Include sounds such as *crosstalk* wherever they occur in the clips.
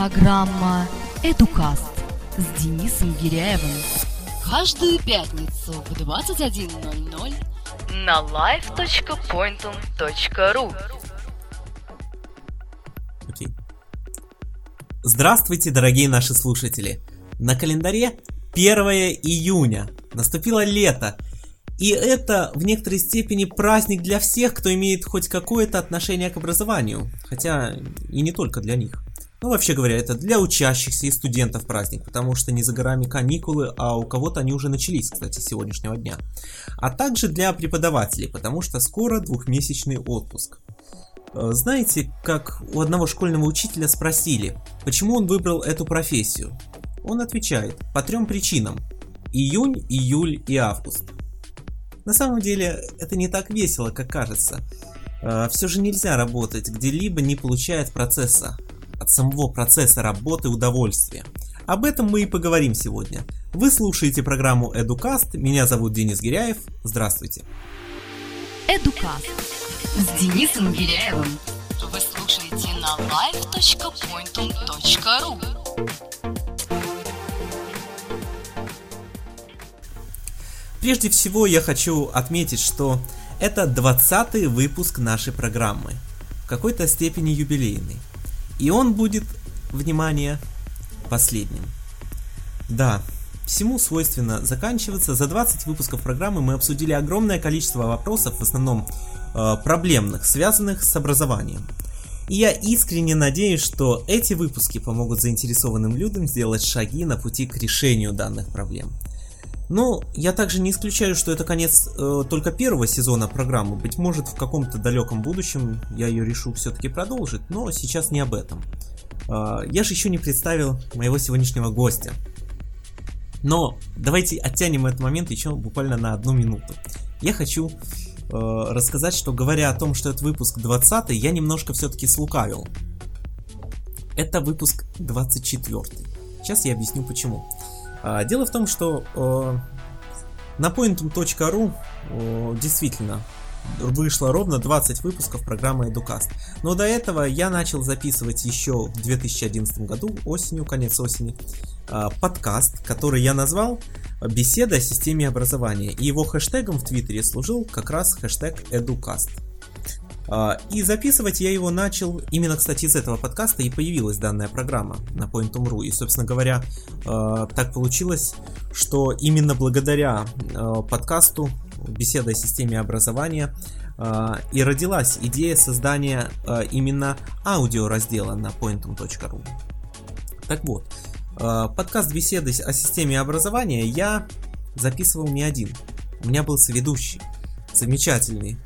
Программа «Эдукаст» с Денисом Гиряевым. Каждую пятницу в 21.00 на live.pointum.ru Окей. Здравствуйте, дорогие наши слушатели! На календаре 1 июня. Наступило лето. И это в некоторой степени праздник для всех, кто имеет хоть какое-то отношение к образованию. Хотя и не только для них. Ну, вообще говоря, это для учащихся и студентов праздник, потому что не за горами каникулы, а у кого-то они уже начались, кстати, с сегодняшнего дня. А также для преподавателей, потому что скоро двухмесячный отпуск. Э, знаете, как у одного школьного учителя спросили, почему он выбрал эту профессию? Он отвечает, по трем причинам. Июнь, июль и август. На самом деле, это не так весело, как кажется. Э, Все же нельзя работать где-либо, не получая от процесса, от самого процесса работы удовольствия. Об этом мы и поговорим сегодня. Вы слушаете программу Эдукаст, меня зовут Денис Гиряев, здравствуйте. «Эдукаст» с Денисом Гиряевым. Вы слушаете на live.pointum.ru Прежде всего я хочу отметить, что это 20 выпуск нашей программы, в какой-то степени юбилейный. И он будет, внимание, последним. Да, всему свойственно заканчиваться. За 20 выпусков программы мы обсудили огромное количество вопросов, в основном э, проблемных, связанных с образованием. И я искренне надеюсь, что эти выпуски помогут заинтересованным людям сделать шаги на пути к решению данных проблем. Но я также не исключаю, что это конец э, только первого сезона программы. Быть может, в каком-то далеком будущем я ее решу все-таки продолжить, но сейчас не об этом. Э, я же еще не представил моего сегодняшнего гостя. Но давайте оттянем этот момент еще буквально на одну минуту. Я хочу э, рассказать, что говоря о том, что это выпуск 20, я немножко все-таки слукавил. Это выпуск 24. Сейчас я объясню почему. А, дело в том, что э, на pointum.ru э, действительно вышло ровно 20 выпусков программы Educast. Но до этого я начал записывать еще в 2011 году, осенью, конец осени, э, подкаст, который я назвал «Беседа о системе образования». И его хэштегом в Твиттере служил как раз хэштег Educast. И записывать я его начал именно, кстати, из этого подкаста и появилась данная программа на Pointum.ru. И, собственно говоря, так получилось, что именно благодаря подкасту «Беседа о системе образования» и родилась идея создания именно аудиораздела на Pointum.ru. Так вот, подкаст «Беседы о системе образования» я записывал не один. У меня был соведущий, замечательный,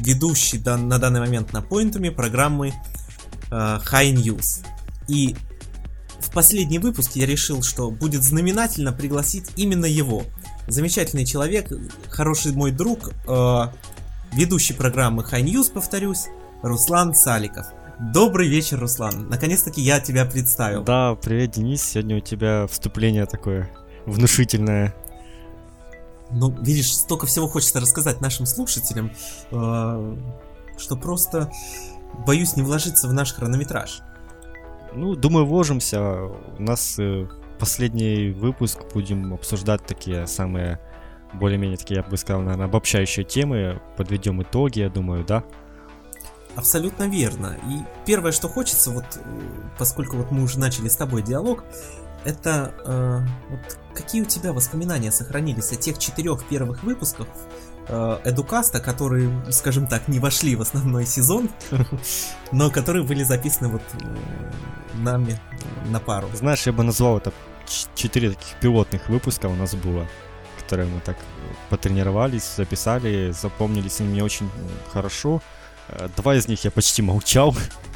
ведущий дан, на данный момент на поинтуме программы э, High News. И в последний выпуск я решил, что будет знаменательно пригласить именно его. Замечательный человек, хороший мой друг, э, ведущий программы High News, повторюсь, Руслан Саликов. Добрый вечер, Руслан. Наконец-таки я тебя представил. Да, привет, Денис. Сегодня у тебя вступление такое внушительное. Ну, видишь, столько всего хочется рассказать нашим слушателям, э, что просто боюсь не вложиться в наш хронометраж. Ну, думаю, вложимся. У нас э, последний выпуск будем обсуждать такие самые более-менее такие, я бы сказал, наверное, обобщающие темы. Подведем итоги, я думаю, да? Абсолютно верно. И первое, что хочется, вот поскольку вот мы уже начали с тобой диалог, это э, вот какие у тебя воспоминания сохранились о тех четырех первых выпусках э, Эдукаста, которые, скажем так, не вошли в основной сезон, *laughs* но которые были записаны вот э, нами на пару. Знаешь, я бы назвал это четыре таких пилотных выпуска у нас было, которые мы так потренировались, записали, запомнились они мне очень хорошо. Два из них я почти молчал, *laughs*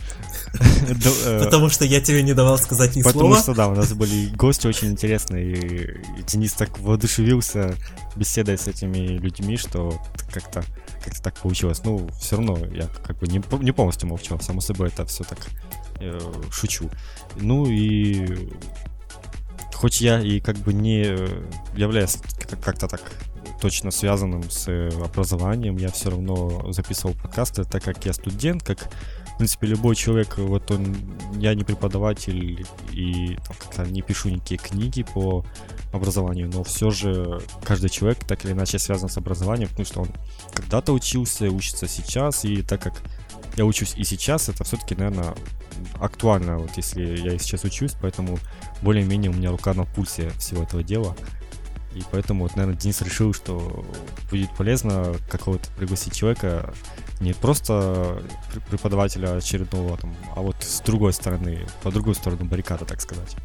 *laughs* Потому что я тебе не давал сказать ни слова. Потому что, да, у нас были гости очень интересные, и Денис так воодушевился беседой с этими людьми, что как-то как так получилось. Ну, все равно я как бы не, не полностью молчал, само собой это все так э, шучу. Ну и хоть я и как бы не являюсь как-то так точно связанным с образованием, я все равно записывал подкасты, так как я студент, как в принципе, любой человек, вот он я не преподаватель и как-то не пишу никакие книги по образованию, но все же каждый человек так или иначе связан с образованием, потому что он когда-то учился, учится сейчас, и так как я учусь и сейчас, это все-таки, наверное, актуально, вот если я и сейчас учусь, поэтому более-менее у меня рука на пульсе всего этого дела. И поэтому, вот, наверное, Денис решил, что будет полезно какого-то пригласить человека, не просто преподавателя очередного, там, а вот с другой стороны, по другую сторону баррикада, так сказать.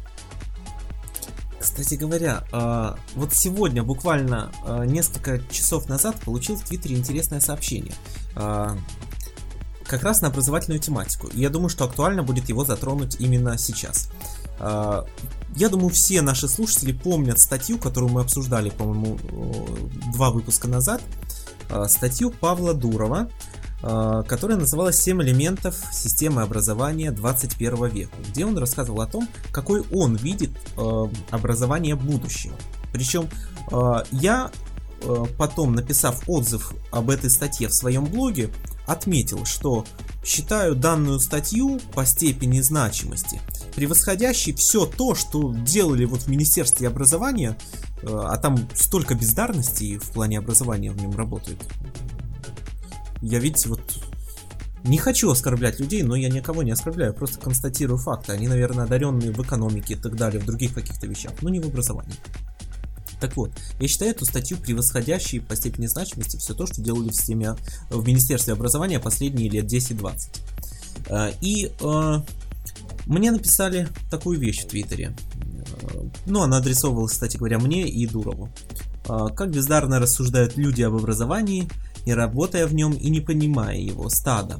Кстати говоря, а, вот сегодня, буквально а, несколько часов назад, получил в Твиттере интересное сообщение. А, как раз на образовательную тематику. И я думаю, что актуально будет его затронуть именно сейчас. Я думаю, все наши слушатели помнят статью, которую мы обсуждали, по-моему, два выпуска назад. Статью Павла Дурова, которая называлась «7 элементов системы образования 21 века», где он рассказывал о том, какой он видит образование будущего. Причем я потом, написав отзыв об этой статье в своем блоге, отметил, что считаю данную статью по степени значимости превосходящей все то, что делали вот в Министерстве образования, э, а там столько бездарностей в плане образования в нем работает. Я, видите, вот не хочу оскорблять людей, но я никого не оскорбляю, просто констатирую факты. Они, наверное, одаренные в экономике и так далее, в других каких-то вещах, но не в образовании. Так вот, я считаю эту статью превосходящей по степени значимости все то, что делали в системе в Министерстве образования последние лет 10-20. Э, и э, мне написали такую вещь в Твиттере. Э, ну, она адресовывалась, кстати говоря, мне и Дурову. Как бездарно рассуждают люди об образовании, не работая в нем и не понимая его, стада.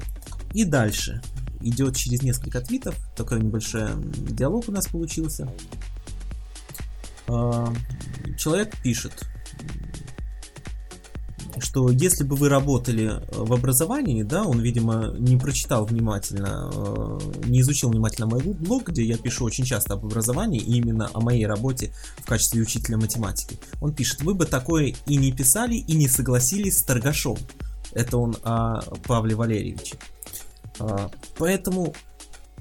И дальше идет через несколько твитов, такой небольшой диалог у нас получился. А, человек пишет, что если бы вы работали э, в образовании, да, он, видимо, не прочитал внимательно, э, не изучил внимательно мой блог, где я пишу очень часто об образовании, и именно о моей работе в качестве учителя математики. Он пишет, вы бы такое и не писали, и не согласились с торгашом. Это он о Павле Валерьевиче. А, поэтому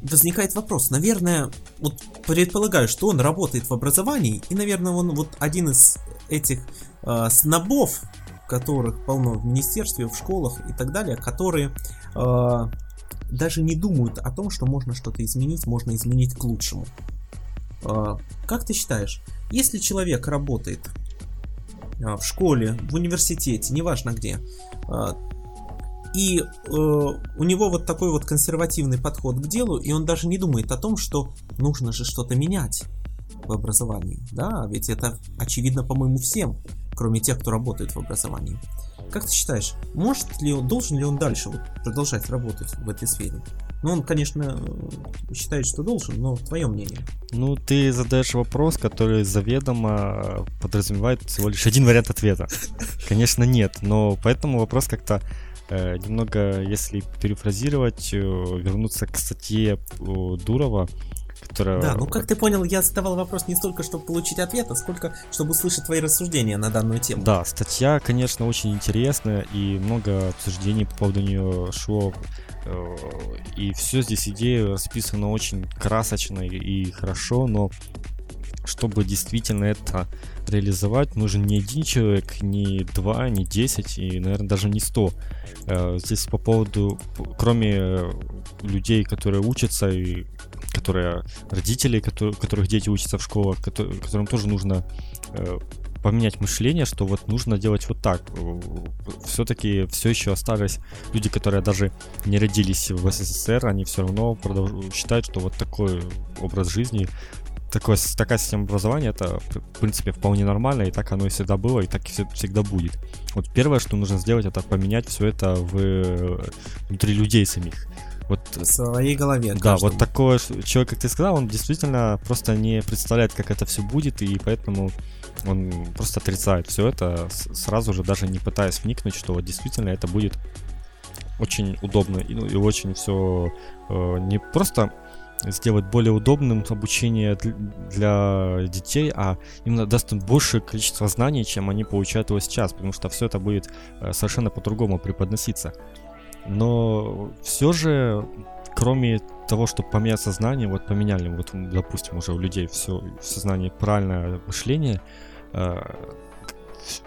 возникает вопрос. Наверное, вот предполагаю, что он работает в образовании, и, наверное, он вот один из этих э, снобов, которых полно в министерстве, в школах и так далее, которые э, даже не думают о том, что можно что-то изменить, можно изменить к лучшему. Э, как ты считаешь, если человек работает э, в школе, в университете, неважно где, э, и э, у него вот такой вот консервативный подход к делу, и он даже не думает о том, что нужно же что-то менять в образовании. Да, ведь это очевидно, по-моему, всем, кроме тех, кто работает в образовании. Как ты считаешь, может ли он, должен ли он дальше вот продолжать работать в этой сфере? Ну, он, конечно, считает, что должен, но твое мнение. Ну, ты задаешь вопрос, который заведомо подразумевает всего лишь один вариант ответа. *laughs* Конечно, нет, но поэтому вопрос как-то Э, немного, если перефразировать, э, вернуться к статье Дурова, которая... Да, ну как ты понял, я задавал вопрос не столько, чтобы получить ответ, а сколько, чтобы услышать твои рассуждения на данную тему. Да, статья, конечно, очень интересная, и много обсуждений по поводу нее шло. Э, и все здесь идея расписана очень красочно и хорошо, но чтобы действительно это реализовать, нужен не один человек, не два, не десять и, наверное, даже не сто. Э, здесь по поводу, кроме людей, которые учатся и которые родители, которые, которых дети учатся в школах, которым тоже нужно э, поменять мышление, что вот нужно делать вот так. Все-таки все еще остались люди, которые даже не родились в СССР, они все равно продолж... считают, что вот такой образ жизни такое, такая система образования, это, в принципе, вполне нормально, и так оно и всегда было, и так и всегда будет. Вот первое, что нужно сделать, это поменять все это в, внутри людей самих. Вот, в своей голове. Да, вот такой человек, как ты сказал, он действительно просто не представляет, как это все будет, и поэтому он просто отрицает все это, сразу же даже не пытаясь вникнуть, что вот действительно это будет очень удобно и, ну, и очень все э, не просто сделать более удобным обучение для детей, а именно даст им большее количество знаний, чем они получают его сейчас, потому что все это будет э, совершенно по-другому преподноситься. Но все же кроме того, чтобы поменять сознание, вот поменяли, вот, допустим, уже у людей все в сознании правильное мышление, э,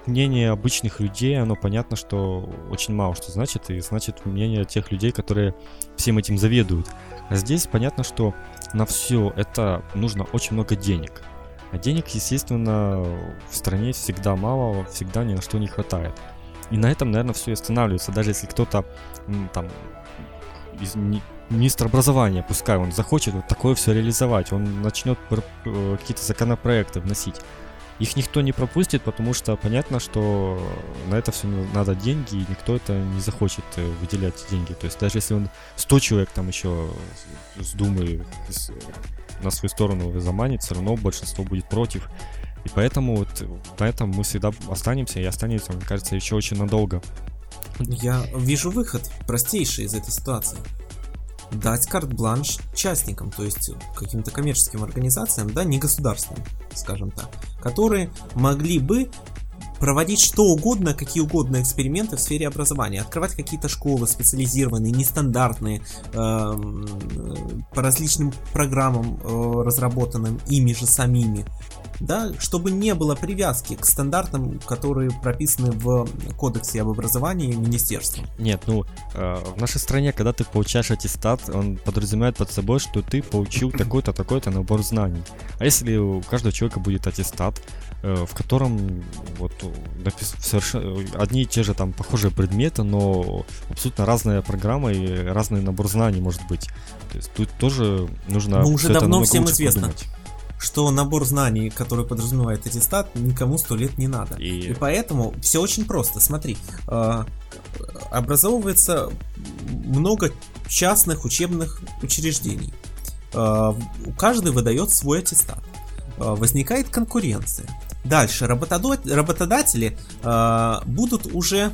мнение обычных людей, оно понятно, что очень мало что значит, и значит мнение тех людей, которые всем этим заведуют. А здесь понятно, что на все это нужно очень много денег. А денег, естественно, в стране всегда мало, всегда ни на что не хватает. И на этом, наверное, все и останавливается. Даже если кто-то там из министр образования, пускай он захочет вот такое все реализовать, он начнет э, какие-то законопроекты вносить. Их никто не пропустит, потому что понятно, что на это все надо деньги, и никто это не захочет э, выделять деньги. То есть даже если он 100 человек там еще с Думы на свою сторону заманит, все равно большинство будет против. И поэтому вот на этом мы всегда останемся, и останемся, мне кажется, еще очень надолго. Я вижу выход простейший из этой ситуации. Дать карт-бланш частникам, то есть каким-то коммерческим организациям, да, не государственным, скажем так, которые могли бы проводить что угодно, какие угодно эксперименты в сфере образования, открывать какие-то школы специализированные, нестандартные, э, по различным программам, э, разработанным ими же самими, да, чтобы не было привязки к стандартам, которые прописаны в кодексе об образовании министерством. Нет, ну, э, в нашей стране, когда ты получаешь аттестат, он подразумевает под собой, что ты получил *clears throat* такой-то, такой-то набор знаний. А если у каждого человека будет аттестат, э, в котором вот напис... совершенно одни и те же там похожие предметы, но абсолютно разная программа и разный набор знаний может быть. То есть тут тоже нужно. Ну уже давно всем известно. Подумать что набор знаний, который подразумевает аттестат, никому сто лет не надо. И... и поэтому все очень просто. Смотри, э, образовывается много частных учебных учреждений. Э, каждый выдает свой аттестат. Э, возникает конкуренция. Дальше работодатели будут уже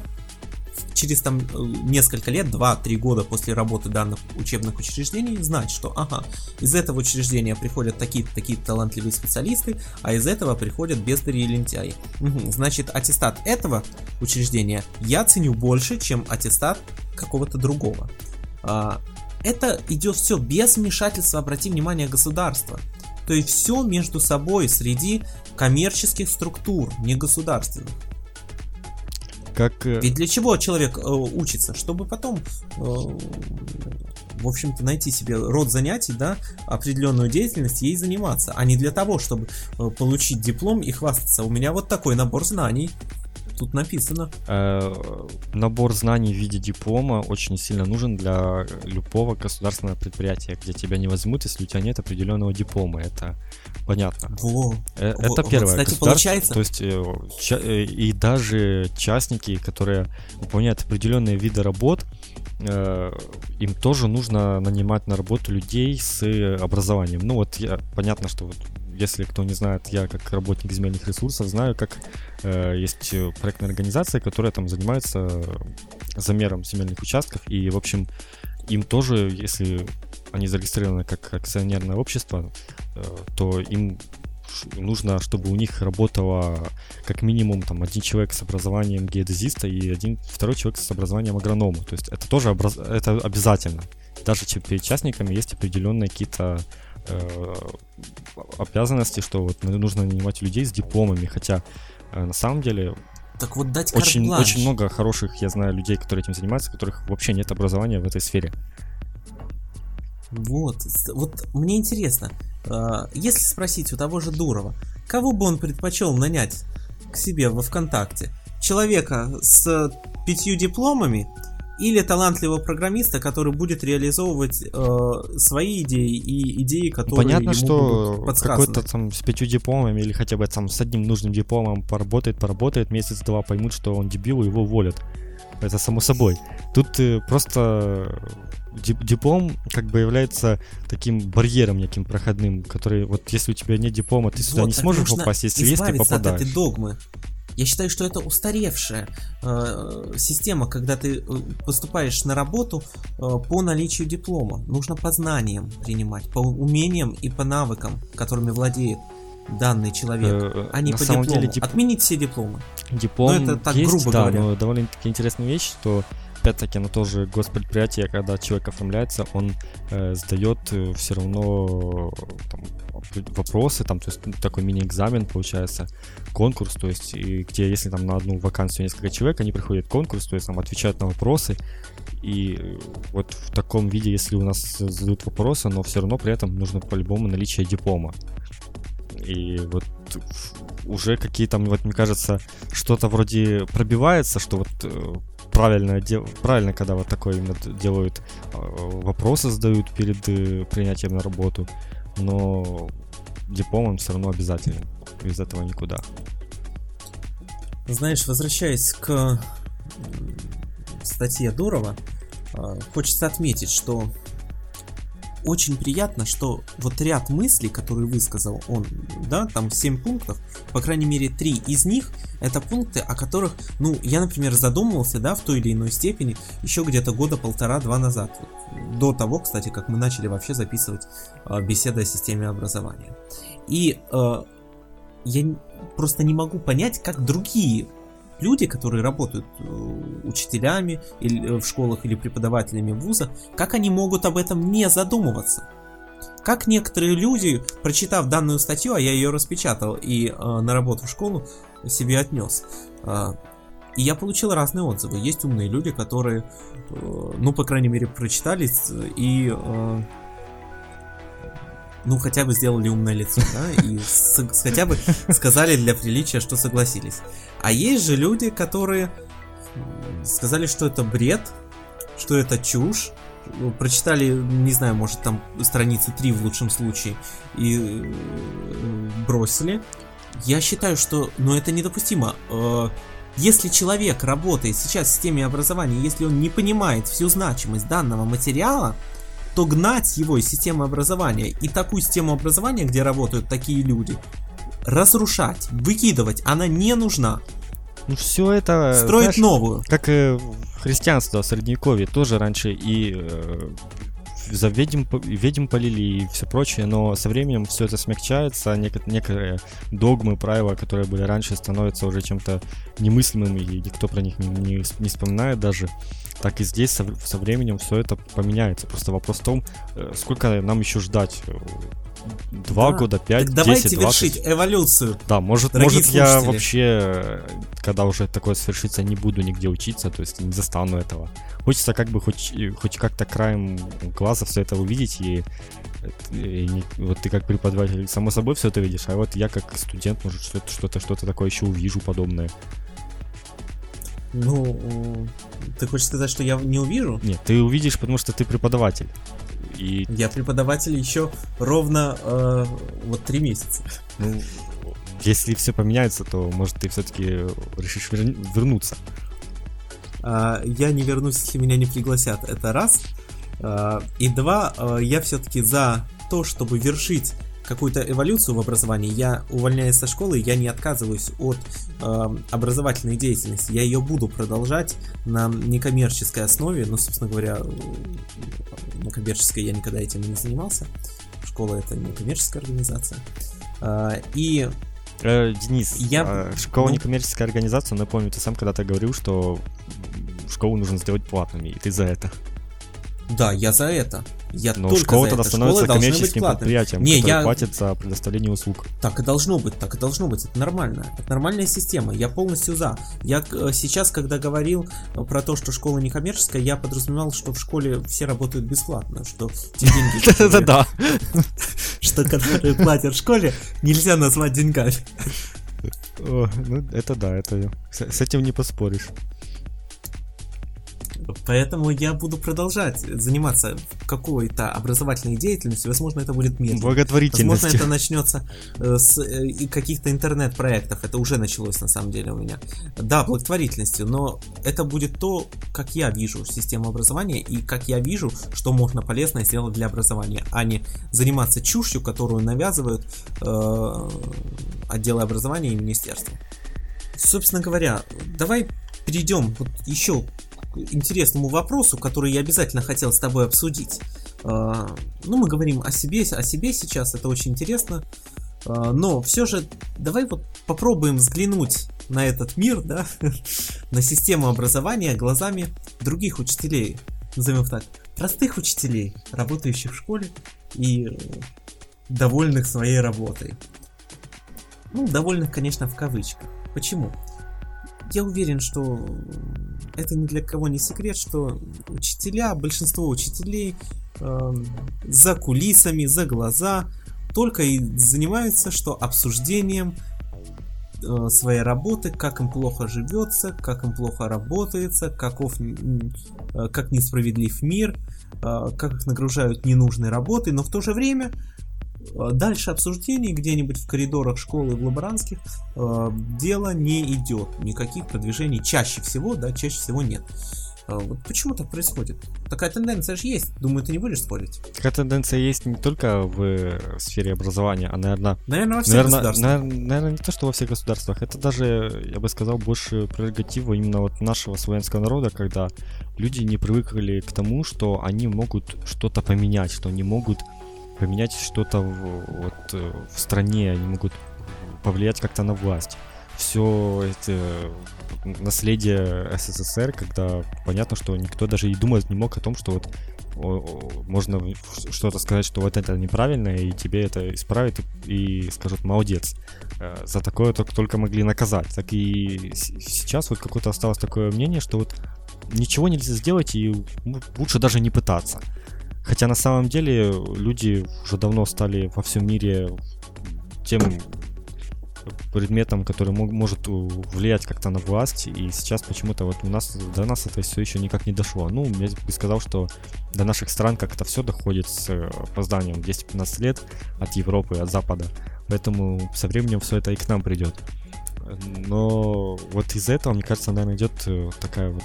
через там э, несколько лет, 2-3 года после работы данных учебных учреждений знать, что ага, из этого учреждения приходят такие-то такие талантливые специалисты, а из этого приходят бездари и лентяи. Угу, значит, аттестат этого учреждения я ценю больше, чем аттестат какого-то другого. А, это идет все без вмешательства, обрати внимание, государства. То есть все между собой среди коммерческих структур, не государственных как... Э, Ведь для чего человек э, учится? Чтобы потом, э, в общем-то, найти себе род занятий, да, определенную деятельность, ей заниматься, а не для того, чтобы э, получить диплом и хвастаться. У меня вот такой набор знаний. Тут написано. Э, набор знаний в виде диплома очень сильно нужен для любого государственного предприятия, где тебя не возьмут, если у тебя нет определенного диплома. Это понятно. Во. Э, это Во. первое. Вот, кстати, получается. То есть э, и даже частники, которые выполняют определенные виды работ, им тоже нужно нанимать на работу людей с образованием. Ну вот я, понятно, что вот если кто не знает, я как работник земельных ресурсов знаю, как э, есть проектная организация, которая там занимается замером земельных участков, и, в общем, им тоже, если они зарегистрированы как акционерное общество, э, то им нужно, чтобы у них работало как минимум там один человек с образованием геодезиста и один второй человек с образованием агронома. То есть это тоже образ... это обязательно. Даже перед участниками есть определенные какие-то э, обязанности, что вот нужно нанимать людей с дипломами, хотя э, на самом деле так вот дать очень, очень много хороших, я знаю, людей, которые этим занимаются, у которых вообще нет образования в этой сфере. Вот, вот мне интересно, э, если спросить у того же Дурова, кого бы он предпочел нанять к себе во ВКонтакте? Человека с пятью дипломами или талантливого программиста, который будет реализовывать э, свои идеи и идеи, которые Понятно, ему что какой-то там с пятью дипломами или хотя бы там с одним нужным дипломом поработает, поработает месяц-два, поймут, что он дебил, и его уволят. Это само собой. Тут э, просто диплом как бы является таким барьером неким проходным, который вот если у тебя нет диплома, ты сюда вот, не сможешь попасть, если есть, ты попадаешь. от этой догмы. Я считаю, что это устаревшая э, система, когда ты э, поступаешь на работу э, по наличию диплома. Нужно по знаниям принимать, по умениям и по навыкам, которыми владеет данный человек, э, а не на по самом диплому. Деле, дип... Отменить все дипломы. Диплом ну, это так есть, грубо да, говоря. но довольно-таки интересная вещь, что опять-таки, на то же госпредприятие, когда человек оформляется, он э, сдает э, все равно там, вопросы, там, то есть такой мини-экзамен получается, конкурс, то есть, и где, если там на одну вакансию несколько человек, они приходят в конкурс, то есть там отвечают на вопросы, и вот в таком виде, если у нас задают вопросы, но все равно при этом нужно по-любому наличие диплома. И вот уже какие там, вот мне кажется, что-то вроде пробивается, что вот э, правильно, дел, правильно, когда вот такое именно делают, э, вопросы задают перед принятием на работу, но диплом он все равно обязательно. Без этого никуда. Знаешь, возвращаясь к статье Дурова, а, хочется отметить, что очень приятно, что вот ряд мыслей, которые высказал он, да, там 7 пунктов, по крайней мере 3 из них это пункты, о которых, ну, я, например, задумывался, да, в той или иной степени еще где-то года полтора-два назад. До того, кстати, как мы начали вообще записывать э, беседы о системе образования. И э, я просто не могу понять, как другие люди, которые работают э, учителями или э, в школах или преподавателями в вузах, как они могут об этом не задумываться? Как некоторые люди, прочитав данную статью, а я ее распечатал и э, на работу в школу себе отнес, э, и я получил разные отзывы. Есть умные люди, которые, э, ну, по крайней мере, прочитались и э, ну, хотя бы сделали умное лицо, да, и хотя бы сказали для приличия, что согласились. А есть же люди, которые сказали, что это бред, что это чушь, прочитали, не знаю, может там страницы 3 в лучшем случае, и э, бросили. Я считаю, что, ну, это недопустимо. Э, если человек работает сейчас в системе образования, если он не понимает всю значимость данного материала, то гнать его из системы образования и такую систему образования, где работают такие люди, разрушать, выкидывать, она не нужна. Ну все это... Строить знаешь, новую. Как э, христианство в Средневековье тоже раньше и э, за ведьм, ведьм полили и все прочее, но со временем все это смягчается, нек- некоторые догмы, правила, которые были раньше, становятся уже чем-то немыслимым, и никто про них не, не, не вспоминает даже так и здесь со, со временем все это поменяется. Просто вопрос в том, э, сколько нам еще ждать. Два да. года, пять, так давайте 10, вершить эволюцию. Да, может, может я вообще, когда уже такое свершится, не буду нигде учиться, то есть не застану этого. Хочется как бы хоть, хоть как-то краем глаза все это увидеть и, и не, вот ты как преподаватель само собой все это видишь, а вот я как студент, может, что-то что-то что-то такое еще увижу подобное. Ну, ты хочешь сказать, что я не увижу? Нет, ты увидишь, потому что ты преподаватель. И... Я преподаватель еще ровно э, вот три месяца. Ну, если все поменяется, то может ты все-таки решишь вер... вернуться. А, я не вернусь, если меня не пригласят. Это раз. А, и два, а, я все-таки за то, чтобы вершить какую-то эволюцию в образовании. Я, увольняясь со школы, я не отказываюсь от э, образовательной деятельности. Я ее буду продолжать на некоммерческой основе. Ну, собственно говоря, на коммерческой я никогда этим не занимался. Школа это не коммерческая организация. Э, и Э, Денис, я... э, школа ну... некоммерческая организация, но я помню, ты сам когда-то говорил, что школу нужно сделать платными, и ты за это. Да, я за это. Я Но только школа за тогда это. становится школа коммерческим предприятием, Не, которое я... платит за предоставление услуг. Так и должно быть, так и должно быть. Это нормально. Это нормальная система. Я полностью за. Я э, сейчас, когда говорил э, про то, что школа не коммерческая, я подразумевал, что в школе все работают бесплатно, что те *laughs* деньги... Это да. Что которые платят в школе, нельзя назвать деньгами. Ну, это да, это с этим не поспоришь. Поэтому я буду продолжать заниматься какой-то образовательной деятельностью. Возможно, это будет медленно. Благотворительностью. Возможно, это начнется э, с э, каких-то интернет-проектов. Это уже началось на самом деле у меня. Да, благотворительностью, но это будет то, как я вижу систему образования и как я вижу, что можно полезно сделать для образования, а не заниматься чушью, которую навязывают э, отделы образования и министерства. Собственно говоря, давай перейдем вот еще интересному вопросу, который я обязательно хотел с тобой обсудить. А, ну, мы говорим о себе, о себе сейчас, это очень интересно. А, но все же давай вот попробуем взглянуть на этот мир, да, *laughs* на систему образования глазами других учителей, назовем так, простых учителей, работающих в школе и довольных своей работой. Ну, довольных, конечно, в кавычках. Почему? Я уверен, что это ни для кого не секрет, что учителя, большинство учителей э, за кулисами, за глаза только и занимаются, что обсуждением э, своей работы, как им плохо живется, как им плохо работается, каков, э, как несправедлив мир, э, как их нагружают ненужной работой, но в то же время дальше обсуждений где-нибудь в коридорах школы в Лаборанских э, дело не идет. Никаких продвижений чаще всего, да, чаще всего нет. Э, вот почему так происходит? Такая тенденция же есть. Думаю, ты не будешь спорить. Такая тенденция есть не только в сфере образования, а, наверное... Наверное, во всех наверное, государствах. Наверное, наверное, не то, что во всех государствах. Это даже, я бы сказал, больше прерогатива именно вот нашего славянского народа, когда люди не привыкли к тому, что они могут что-то поменять, что они могут поменять что-то в, вот, э, в стране, они могут повлиять как-то на власть. Все это наследие СССР, когда понятно, что никто даже и думать не мог о том, что вот можно что-то сказать, что вот это неправильно, и тебе это исправят и скажут молодец. Э, за такое только, только могли наказать. Так и сейчас вот какое-то осталось такое мнение, что вот ничего нельзя сделать и лучше даже не пытаться. Хотя на самом деле люди уже давно стали во всем мире тем предметом, который мог, может влиять как-то на власть, и сейчас почему-то вот у нас до нас это все еще никак не дошло. Ну, я бы сказал, что до наших стран как-то все доходит с опозданием 10-15 лет от Европы, от Запада, поэтому со временем все это и к нам придет. Но вот из-за этого, мне кажется, наверное, идет э, такая вот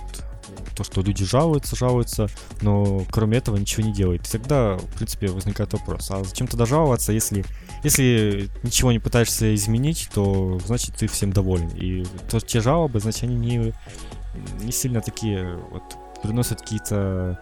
то, что люди жалуются, жалуются, но кроме этого ничего не делают. Тогда, в принципе, возникает вопрос, а зачем тогда жаловаться, если, если ничего не пытаешься изменить, то значит ты всем доволен. И то, те жалобы, значит, они не, не сильно такие вот приносят какие-то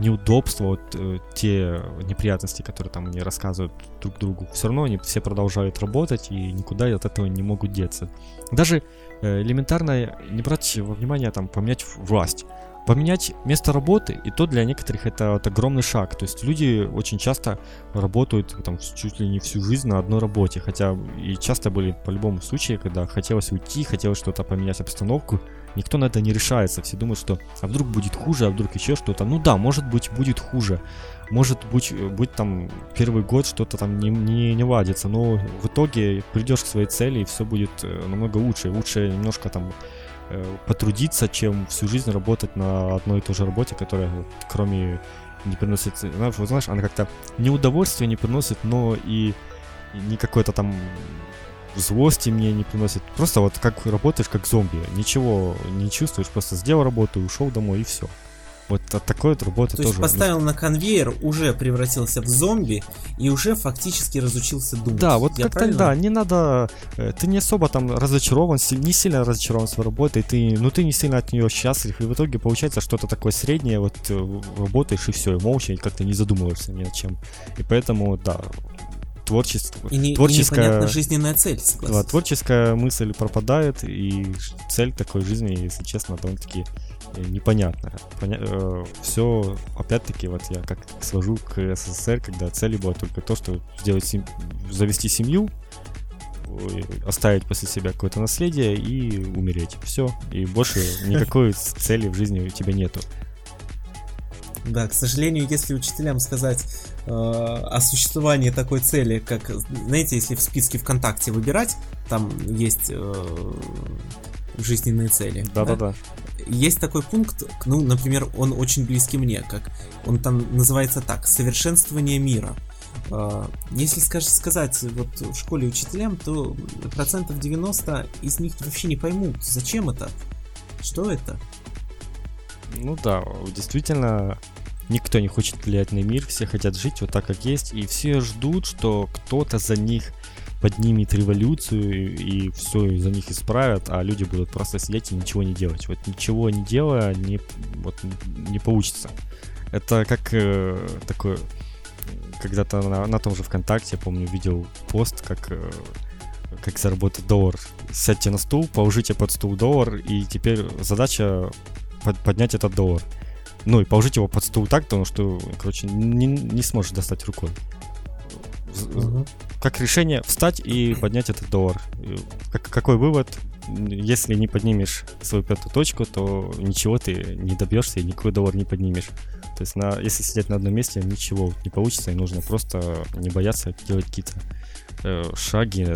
неудобства, вот э, те неприятности, которые там они рассказывают друг другу, все равно они все продолжают работать и никуда от этого не могут деться. Даже э, элементарно не брать во внимание там поменять власть. Поменять место работы, и то для некоторых это вот огромный шаг. То есть люди очень часто работают там чуть ли не всю жизнь на одной работе. Хотя и часто были по-любому случаи, когда хотелось уйти, хотелось что-то поменять обстановку, Никто на это не решается. Все думают, что а вдруг будет хуже, а вдруг еще что-то. Ну да, может быть, будет хуже. Может быть, быть там первый год что-то там не, не, не ладится. Но в итоге придешь к своей цели, и все будет э, намного лучше. Лучше немножко там э, потрудиться, чем всю жизнь работать на одной и той же работе, которая кроме не приносит, знаешь, она как-то не удовольствие не приносит, но и не какое-то там злости мне не приносит. Просто вот как работаешь как зомби, ничего не чувствуешь, просто сделал работу, ушел домой и все. Вот от такой вот работы То тоже. есть поставил на конвейер, уже превратился в зомби и уже фактически разучился думать. Да, вот как-то да, не надо. Э, ты не особо там разочарован, не сильно разочарован своей работой, ты, ну ты не сильно от нее счастлив, и в итоге получается что-то такое среднее, вот э, работаешь и все, и молча, и как-то не задумываешься ни о чем. И поэтому, да, творчество, и не, творческая, и жизненная цель, согласен. Да, творческая мысль пропадает, и цель такой жизни, если честно, довольно-таки э, непонятная. Поня... Э, Все, опять-таки, вот я как свожу к СССР, когда целью была только то, что сделать сем... завести семью, оставить после себя какое-то наследие и умереть. Все. И больше никакой *laughs* цели в жизни у тебя нету. Да, к сожалению, если учителям сказать э, о существовании такой цели, как, знаете, если в списке ВКонтакте выбирать, там есть э, жизненные цели. Да-да-да. Есть такой пункт, ну, например, он очень близкий мне, как он там называется так, совершенствование мира. Э, если скажешь, сказать вот в школе учителям, то процентов 90 из них вообще не поймут, зачем это, что это. Ну да, действительно, никто не хочет влиять на мир, все хотят жить вот так, как есть, и все ждут, что кто-то за них поднимет революцию и, все за них исправят, а люди будут просто сидеть и ничего не делать. Вот ничего не делая, не, вот, не получится. Это как э, такой когда-то на, на том же ВКонтакте, я помню, видел пост, как э, как заработать доллар. Сядьте на стул, положите под стул доллар, и теперь задача под, поднять этот доллар. Ну и положить его под стул так, потому что, короче, не, не сможешь достать рукой. Uh-huh. Как решение встать и поднять этот доллар. Как, какой вывод? Если не поднимешь свою пятую точку, то ничего ты не добьешься и никакой доллар не поднимешь. То есть, на, если сидеть на одном месте, ничего не получится, и нужно просто не бояться делать какие-то э, шаги,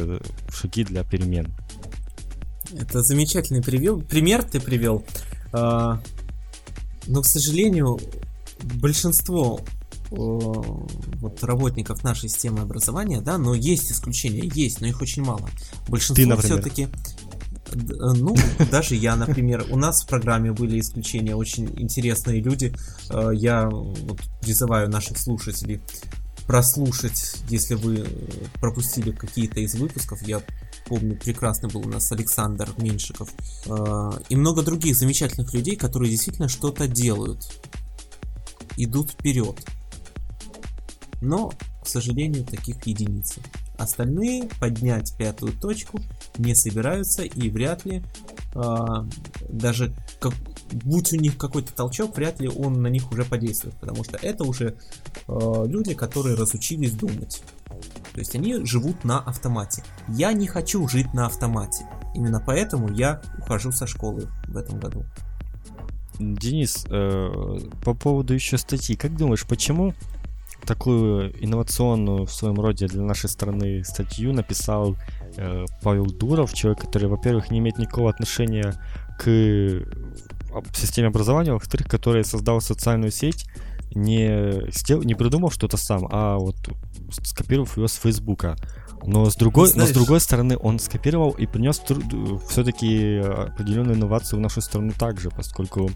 шаги для перемен. Это замечательный привел, пример ты привел. А, но, к сожалению, большинство вот работников нашей системы образования, да, но есть исключения, есть, но их очень мало. Большинство все-таки ну, *laughs* даже я, например, у нас в программе были исключения, очень интересные люди. Э, я вот призываю наших слушателей прослушать, если вы пропустили какие-то из выпусков. Я помню, прекрасный был у нас Александр Меньшиков. Э, и много других замечательных людей, которые действительно что-то делают. Идут вперед. Но, к сожалению, таких единицы. Остальные поднять пятую точку не собираются и вряд ли э, даже как, будь у них какой-то толчок, вряд ли он на них уже подействует, потому что это уже э, люди, которые разучились думать. То есть они живут на автомате. Я не хочу жить на автомате. Именно поэтому я ухожу со школы в этом году. Денис, э, по поводу еще статьи, как думаешь, почему такую инновационную в своем роде для нашей страны статью написал э, Павел Дуров, человек, который, во-первых, не имеет никакого отношения к системе образования, во-вторых, который создал социальную сеть, не, сдел, не придумал что-то сам, а вот скопировав ее с Фейсбука. Но с другой, Знаешь... но с другой стороны, он скопировал и принес все-таки определенную инновацию в нашу страну также, поскольку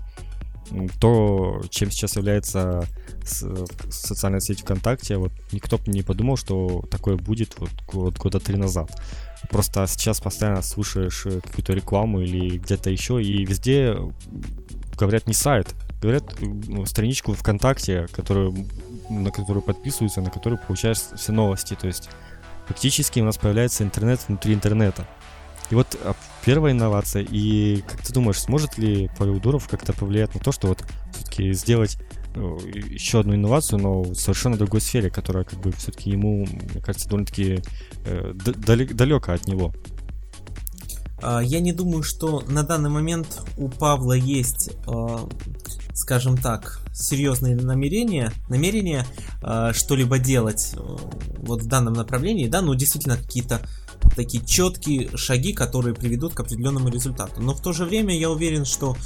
то, чем сейчас является социальная сеть ВКонтакте, вот никто бы не подумал, что такое будет вот, вот года три назад. Просто сейчас постоянно слушаешь э, какую-то рекламу или где-то еще, и везде говорят не сайт, говорят ну, страничку ВКонтакте, которую, на которую подписываются, на которую получаешь все новости. То есть фактически у нас появляется интернет внутри интернета. И вот а, первая инновация, и как ты думаешь, сможет ли Павел Дуров как-то повлиять на то, что вот все-таки сделать ну, еще одну инновацию, но в совершенно другой сфере, которая как бы все-таки ему, мне кажется, довольно-таки э, далеко от него. А, я не думаю, что на данный момент у Павла есть, а, скажем так, серьезные намерения, намерения что-либо делать э, вот в данном направлении, да, ну действительно какие-то такие четкие шаги, которые приведут к определенному результату. Но в то же время я уверен, что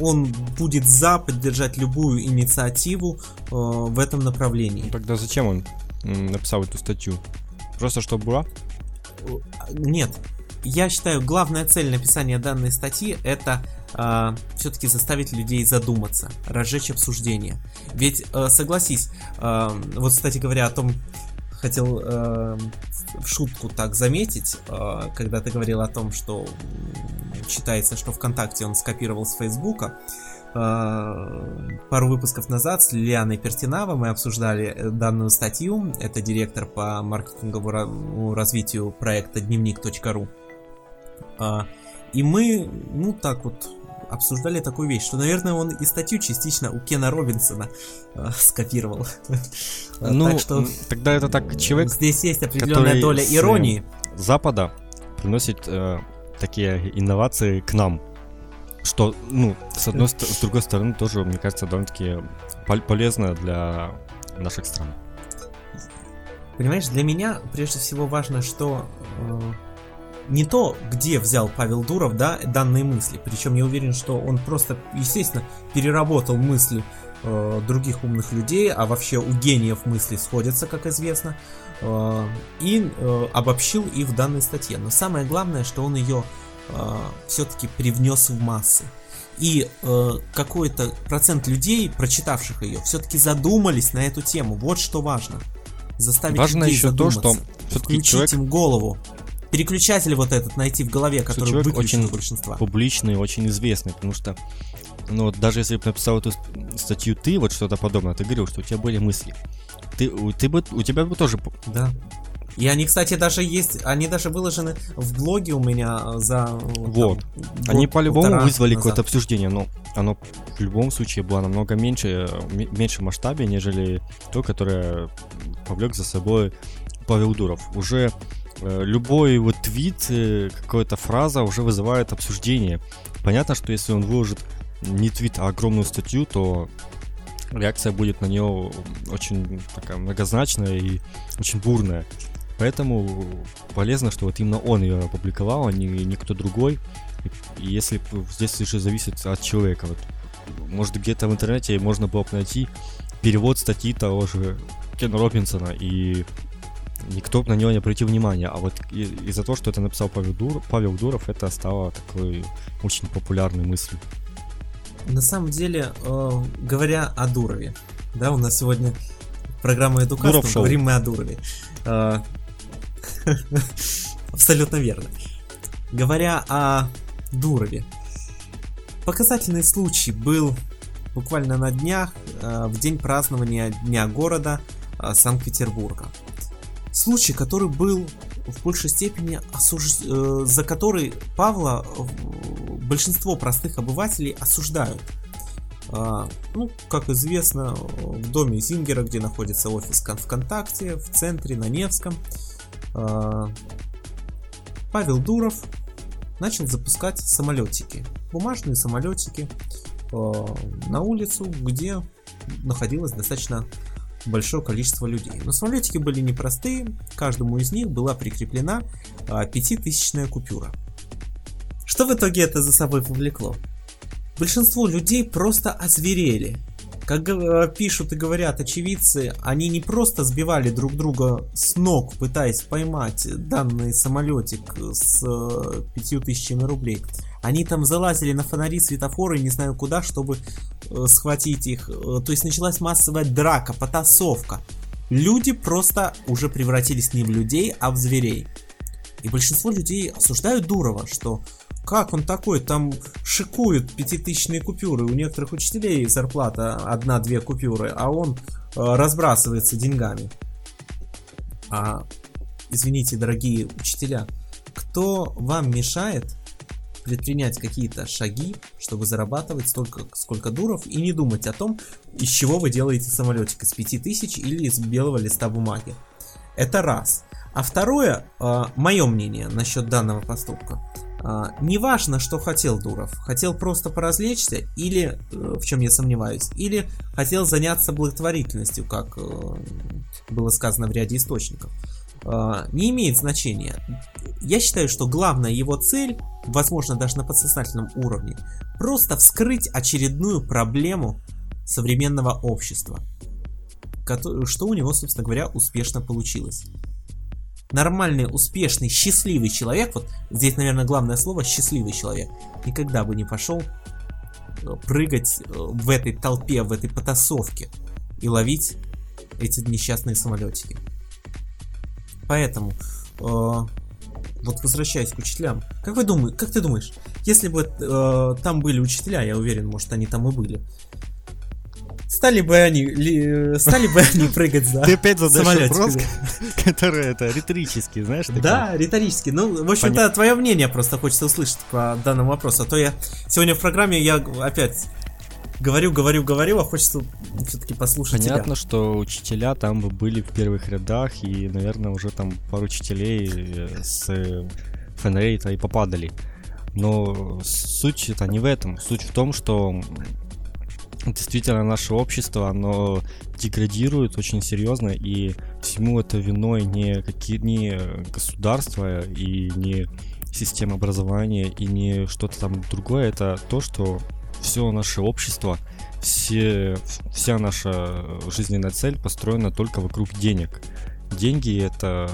он будет за поддержать любую инициативу в этом направлении. Ну, тогда зачем он написал эту статью? Просто чтобы была? Нет, я считаю, главная цель написания данной статьи это э, все-таки заставить людей задуматься, разжечь обсуждение. Ведь, э, согласись, э, вот, кстати говоря, о том, хотел э, в шутку так заметить, э, когда ты говорил о том, что считается, что ВКонтакте он скопировал с Фейсбука. Э, пару выпусков назад с Лилианой Пертинава мы обсуждали данную статью. Это директор по маркетинговому развитию проекта дневник.ру. А, и мы, ну так вот, обсуждали такую вещь, что, наверное, он и статью частично у Кена Робинсона э, скопировал. *laughs* Ну, так что тогда это так человек, здесь есть определенная доля иронии. Запада приносит э, такие инновации к нам, что, ну, с одной, с другой стороны, тоже, мне кажется, довольно-таки полезно для наших стран. Понимаешь, для меня прежде всего важно, что э, не то, где взял Павел Дуров, да, данные мысли. Причем я уверен, что он просто, естественно, переработал мысли э, других умных людей, а вообще у гениев мысли сходятся, как известно, э, и э, обобщил их в данной статье. Но самое главное, что он ее э, все-таки привнес в массы. И э, какой-то процент людей, прочитавших ее, все-таки задумались на эту тему. Вот что важно. Заставить важно людей еще задуматься, то, что все-таки человек... им голову переключатель вот этот найти в голове, который человек выключен очень у большинства. публичный, очень известный, потому что ну вот даже если бы написал эту статью ты, вот что-то подобное, ты говорил, что у тебя были мысли. Ты, ты бы, у тебя бы тоже да. И они, кстати, даже есть, они даже выложены в блоге у меня за... Вот. Там, они по-любому вызвали какое-то обсуждение, но оно в любом случае было намного меньше, меньше масштабе, нежели то, которое повлек за собой Павел Дуров. Уже любой вот твит, э, какая-то фраза уже вызывает обсуждение. Понятно, что если он выложит не твит, а огромную статью, то реакция будет на нее очень такая многозначная и очень бурная. Поэтому полезно, что вот именно он ее опубликовал, а не никто другой. И если здесь уже зависит от человека. Вот, может где-то в интернете можно было бы найти перевод статьи того же Кена Робинсона, и никто на него не обратил внимания. А вот из-за того, что это написал Павел, Дур, Павел Дуров, это стало такой очень популярной мыслью. На самом деле, э, говоря о Дурове, да, у нас сегодня программа Эдукаст, говорим мы о Дурове. Э, абсолютно верно. Говоря о Дурове, показательный случай был буквально на днях, э, в день празднования Дня города Санкт-Петербурга. Случай, который был в большей степени осуж... Э, за который Павла большинство простых обывателей осуждают. А, ну, как известно, в доме Зингера, где находится офис ВКонтакте, в центре, на Невском, а, Павел Дуров начал запускать самолетики, бумажные самолетики а, на улицу, где находилось достаточно большое количество людей. Но самолетики были непростые, каждому из них была прикреплена пятитысячная купюра. Что в итоге это за собой повлекло? Большинство людей просто озверели. Как э, пишут и говорят очевидцы, они не просто сбивали друг друга с ног, пытаясь поймать данный самолетик с э, пятью тысячами рублей. Они там залазили на фонари, светофоры, не знаю куда, чтобы э, схватить их. То есть началась массовая драка, потасовка. Люди просто уже превратились не в людей, а в зверей. И большинство людей осуждают Дурова, что как он такой? Там шикуют пятитысячные купюры. У некоторых учителей зарплата одна-две купюры, а он э, разбрасывается деньгами. А, извините, дорогие учителя, кто вам мешает предпринять какие-то шаги, чтобы зарабатывать столько, сколько дуров, и не думать о том, из чего вы делаете самолетик, из 5000 или из белого листа бумаги. Это раз. А второе, э, мое мнение насчет данного поступка. А, неважно, что хотел Дуров. Хотел просто поразвлечься, или, э, в чем я сомневаюсь, или хотел заняться благотворительностью, как э, было сказано в ряде источников. А, не имеет значения. Я считаю, что главная его цель, возможно, даже на подсознательном уровне, просто вскрыть очередную проблему современного общества. Что у него, собственно говоря, успешно получилось нормальный, успешный, счастливый человек, вот здесь, наверное, главное слово счастливый человек, никогда бы не пошел э, прыгать э, в этой толпе, в этой потасовке и ловить эти несчастные самолетики. Поэтому, э, вот возвращаясь к учителям, как вы думаете, как ты думаешь, если бы э, там были учителя, я уверен, может они там и были, Стали бы они, ли, стали бы они прыгать за Ты опять задаешь вопрос, *laughs* который это риторический, знаешь? Такой. Да, риторический. Ну, в общем-то, твое мнение просто хочется услышать по данному вопросу. А то я сегодня в программе я опять говорю, говорю, говорю, а хочется все-таки послушать Понятно, тебя. что учителя там были в первых рядах, и, наверное, уже там пару учителей э, с фонарей-то и попадали. Но суть это не в этом. Суть в том, что действительно наше общество, оно деградирует очень серьезно, и всему это виной не какие не государство и не система образования и не что-то там другое, это то, что все наше общество, все, вся наша жизненная цель построена только вокруг денег. Деньги это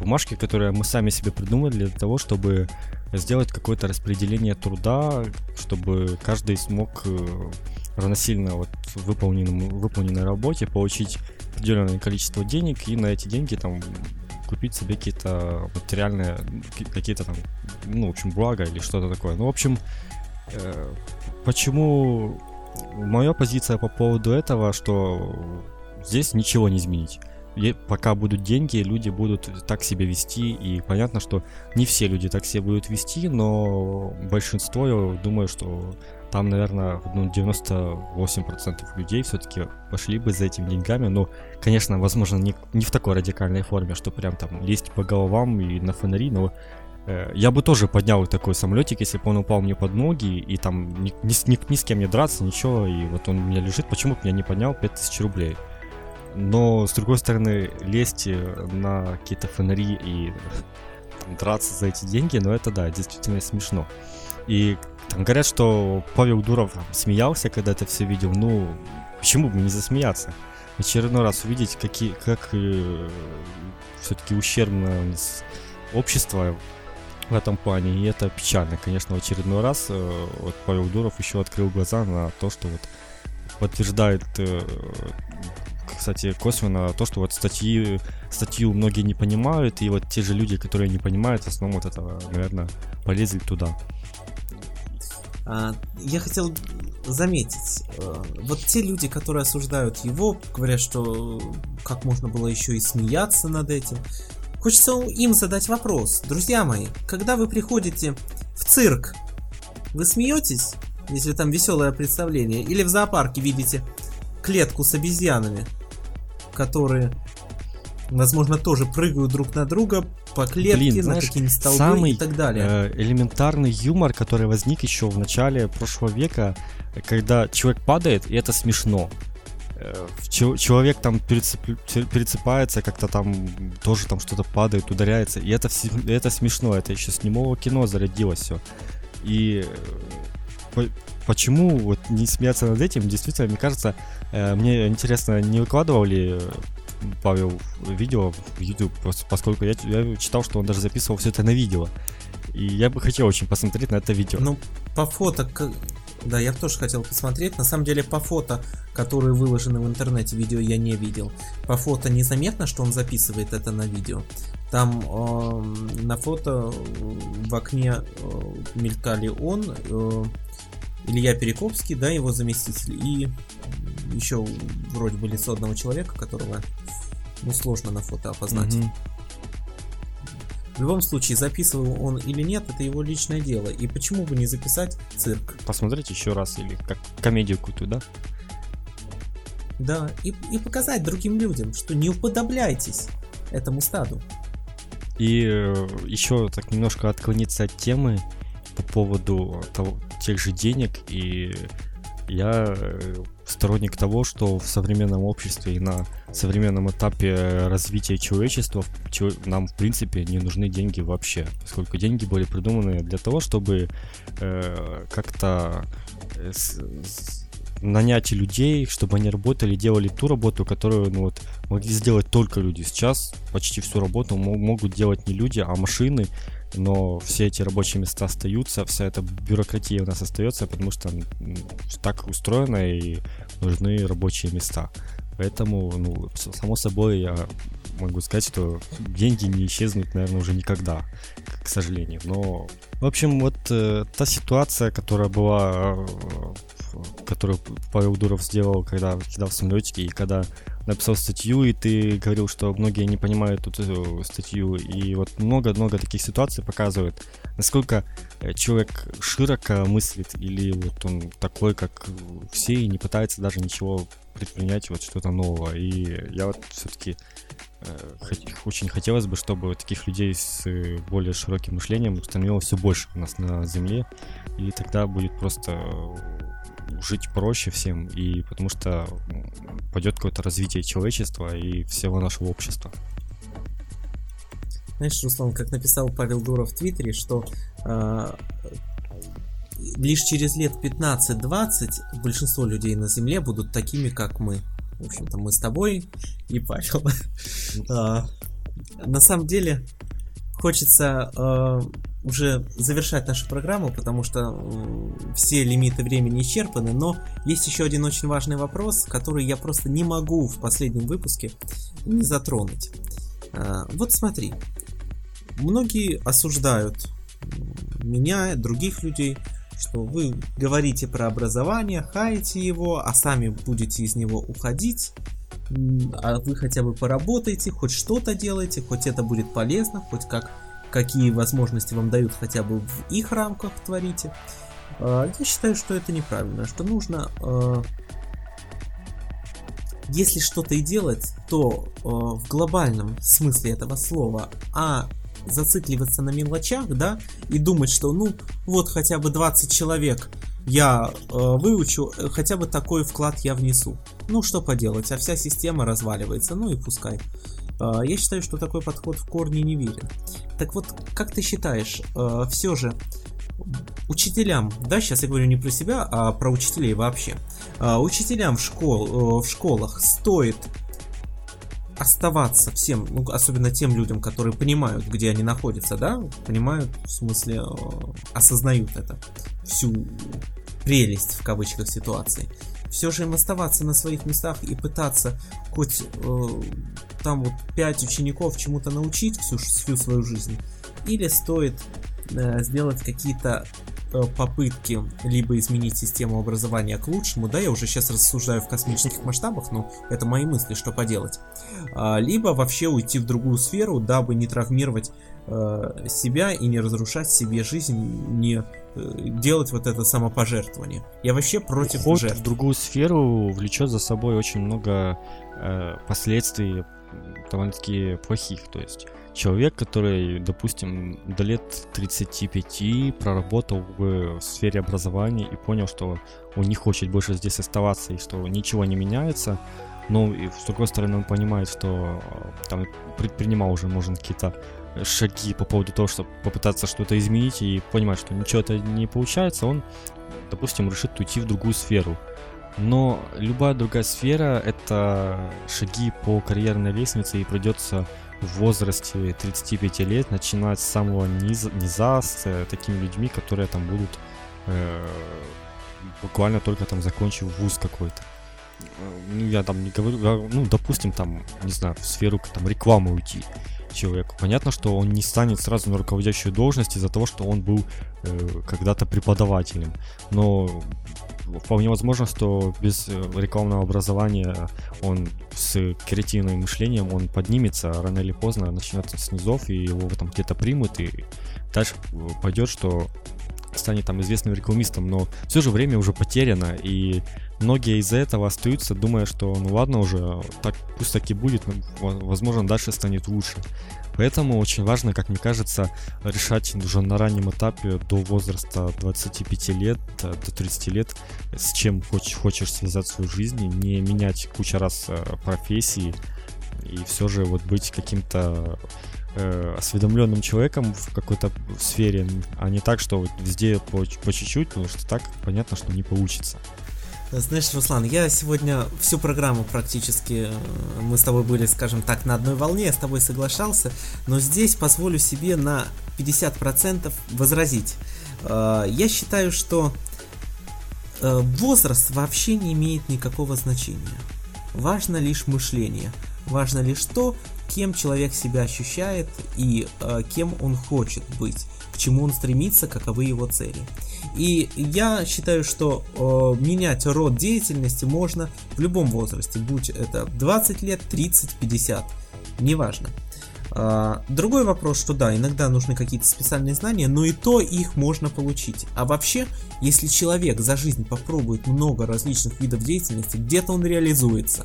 бумажки, которые мы сами себе придумали для того, чтобы сделать какое-то распределение труда, чтобы каждый смог э, равносильно вот выполненному, выполненной работе получить определенное количество денег и на эти деньги там купить себе какие-то материальные, какие-то там, ну, в общем, блага или что-то такое. Ну, в общем, почему моя позиция по поводу этого, что здесь ничего не изменить. пока будут деньги, люди будут так себя вести, и понятно, что не все люди так себя будут вести, но большинство, я думаю, что там, наверное, ну, 98% людей все-таки пошли бы за этими деньгами. Ну, конечно, возможно, не, не в такой радикальной форме, что прям там лезть по головам и на фонари, но э, я бы тоже поднял такой самолетик, если бы он упал мне под ноги, и там ни, ни, ни, ни с кем не драться, ничего, и вот он у меня лежит, почему бы меня не поднял 5000 рублей? Но, с другой стороны, лезть э, на какие-то фонари и *laughs* там, драться за эти деньги, ну это да, действительно смешно. И там говорят, что Павел Дуров смеялся, когда это все видел. Ну, почему бы не засмеяться? Очередной раз увидеть, какие, как э, все-таки ущербно общество в этом плане. И это печально, конечно, в очередной раз. Э, вот Павел Дуров еще открыл глаза на то, что вот подтверждает э, кстати, косвенно то, что вот статьи, статью многие не понимают, и вот те же люди, которые не понимают, в основном вот это, наверное, полезли туда. А, я хотел заметить, э, вот те люди, которые осуждают его, говорят, что как можно было еще и смеяться над этим. Хочется им задать вопрос. Друзья мои, когда вы приходите в цирк, вы смеетесь, если там веселое представление, или в зоопарке видите клетку с обезьянами, которые возможно, тоже прыгают друг на друга по клетке, Блин, на какие-нибудь столбы самый, и так далее. Э, элементарный юмор, который возник еще в начале прошлого века, когда человек падает, и это смешно. Э, человек там перецеп, перецепается, как-то там тоже там что-то падает, ударяется, и это, это смешно, это еще с немого кино зарядилось все. И э, почему вот не смеяться над этим, действительно, мне кажется, э, мне интересно, не выкладывал ли Павел видео в YouTube, поскольку я, я читал, что он даже записывал все это на видео. И я бы хотел очень посмотреть на это видео. Ну, по фото, да, я тоже хотел посмотреть. На самом деле, по фото, которые выложены в интернете, видео я не видел. По фото незаметно, что он записывает это на видео. Там э, на фото в окне э, мелькали он, э, Илья Перекопский, да, его заместитель, и еще вроде бы лицо одного человека, которого ну, сложно на фото опознать. Mm-hmm. В любом случае, записывал он или нет, это его личное дело. И почему бы не записать цирк? Посмотреть еще раз или как комедию какую-то, да? Да, и, и показать другим людям, что не уподобляйтесь этому стаду. И э, еще так немножко отклониться от темы по поводу того, тех же денег. И я э, сторонник того, что в современном обществе и на современном этапе развития человечества нам, в принципе, не нужны деньги вообще, поскольку деньги были придуманы для того, чтобы э, как-то э, нанять людей, чтобы они работали, делали ту работу, которую ну, вот, могли сделать только люди. Сейчас почти всю работу могут делать не люди, а машины, но все эти рабочие места остаются, вся эта бюрократия у нас остается, потому что так устроено и нужны рабочие места. Поэтому, ну, само собой, я могу сказать, что деньги не исчезнут, наверное, уже никогда, к сожалению. Но, в общем, вот э, та ситуация, которая была, э, которую Павел Дуров сделал, когда кидал самолетики, и когда написал статью, и ты говорил, что многие не понимают эту статью, и вот много-много таких ситуаций показывает, насколько э, человек широко мыслит, или вот он такой, как все, и не пытается даже ничего предпринять, вот что-то нового. И я вот все-таки э, очень хотелось бы, чтобы таких людей с э, более широким мышлением становилось все больше у нас на Земле, и тогда будет просто жить проще всем, и потому что пойдет какое-то развитие человечества и всего нашего общества. Знаешь, Руслан, как написал Павел Дуров в Твиттере, что э, лишь через лет 15-20 большинство людей на Земле будут такими, как мы. В общем-то, мы с тобой и Павел. А, на самом деле, хочется э, уже завершать нашу программу, потому что все лимиты времени исчерпаны, но есть еще один очень важный вопрос, который я просто не могу в последнем выпуске не затронуть. Э, вот смотри, многие осуждают меня, других людей, что вы говорите про образование, хаете его, а сами будете из него уходить. а вы хотя бы поработаете, хоть что-то делаете, хоть это будет полезно, хоть как какие возможности вам дают хотя бы в их рамках творите. А, я считаю, что это неправильно, что нужно а, если что-то и делать, то э, в глобальном смысле этого слова, а зацикливаться на мелочах, да, и думать, что ну вот хотя бы 20 человек я выучу, э, хотя бы такой вклад я внесу. Ну что поделать, а вся система разваливается, ну и пускай. Э, я считаю, что такой подход в корне не верен. Так вот, как ты считаешь, э, все же учителям, да, сейчас я говорю не про себя, а про учителей вообще. Э, учителям в, школ, э, в школах стоит оставаться всем, ну, особенно тем людям, которые понимают, где они находятся, да, понимают, в смысле, э, осознают это, всю прелесть в кавычках ситуации. Все же им оставаться на своих местах и пытаться хоть э, там вот пять учеников чему-то научить всю, всю свою жизнь, или стоит э, сделать какие-то Э, попытки либо изменить систему образования к лучшему, да, я уже сейчас рассуждаю в космических масштабах, но это мои мысли, что поделать, а, либо вообще уйти в другую сферу, дабы не травмировать себя и не разрушать себе жизнь, не э, делать вот это самопожертвование. Я вообще против Уход жертв. в другую сферу влечет за собой очень много э, последствий довольно-таки плохих, то есть человек, который, допустим, до лет 35 проработал в сфере образования и понял, что он не хочет больше здесь оставаться и что ничего не меняется, но и, с другой стороны он понимает, что э, там предпринимал уже, можно, какие-то шаги по поводу того, чтобы попытаться что-то изменить и понимать, что ничего это не получается, он, допустим, решит уйти в другую сферу. Но любая другая сфера — это шаги по карьерной лестнице, и придется в возрасте 35 лет начинать с самого низа, низа с э, такими людьми, которые там будут э, буквально только там закончив вуз какой-то. Э, ну, я там не говорю, ну, допустим, там, не знаю, в сферу там рекламы уйти человеку. Понятно, что он не станет сразу на руководящую должность из-за того, что он был э, когда-то преподавателем. Но вполне возможно, что без э, рекламного образования он с креативным мышлением, он поднимется, рано или поздно начнется с низов, и его там где-то примут, и дальше э, пойдет, что станет там известным рекламистом, но в то же время уже потеряно, и многие из-за этого остаются, думая, что ну ладно уже, так пусть так и будет, возможно дальше станет лучше. Поэтому очень важно, как мне кажется, решать уже на раннем этапе до возраста 25 лет, э, до 30 лет, с чем хочешь, хочешь связать свою жизнь, не менять куча раз э, профессии и все же вот быть каким-то э, осведомленным человеком в какой-то сфере, а не так, что вот везде по, по чуть-чуть, потому что так понятно, что не получится. Знаешь, Руслан, я сегодня всю программу практически, э, мы с тобой были, скажем так, на одной волне, я с тобой соглашался, но здесь позволю себе на 50% возразить. Э, я считаю, что э, возраст вообще не имеет никакого значения. Важно лишь мышление. Важно лишь то, кем человек себя ощущает и кем он хочет быть к чему он стремится, каковы его цели. И я считаю, что э, менять род деятельности можно в любом возрасте, будь это 20 лет, 30, 50, неважно. Uh, другой вопрос, что да, иногда нужны какие-то специальные знания, но и то их можно получить. А вообще, если человек за жизнь попробует много различных видов деятельности, где-то он реализуется,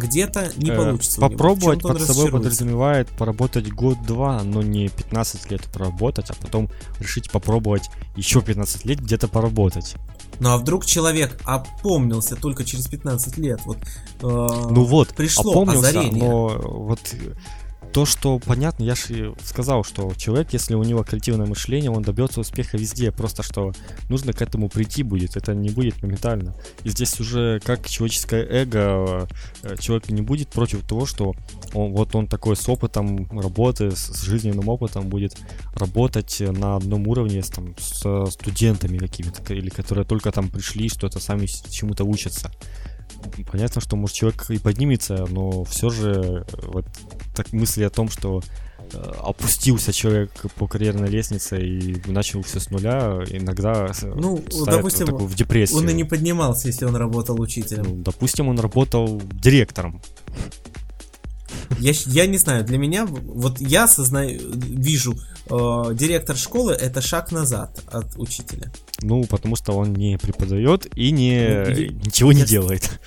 где-то не э, получится. Попробовать под собой подразумевает поработать год-два, но не 15 лет проработать, а потом решить попробовать еще 15 лет где-то поработать. Ну а вдруг человек опомнился только через 15 лет? Вот, э, ну вот, пришло опомнился, озарение. но вот то, что понятно, я же сказал, что человек, если у него креативное мышление, он добьется успеха везде, просто что нужно к этому прийти будет, это не будет моментально. И здесь уже как человеческое эго, э, человек не будет против того, что он, вот он такой с опытом работы, с жизненным опытом будет работать на одном уровне с, там, с студентами какими-то, или которые только там пришли, что-то сами чему-то учатся понятно, что может человек и поднимется, но все же э, вот так мысли о том, что э, опустился человек по карьерной лестнице и начал все с нуля, иногда ну, допустим, такую в депрессию. Он и не поднимался, если он работал учителем. Ну, допустим, он работал директором. Я, я не знаю, для меня, вот я осознаю, вижу, э, директор школы это шаг назад от учителя. Ну, потому что он не преподает и не ну, ничего не делает.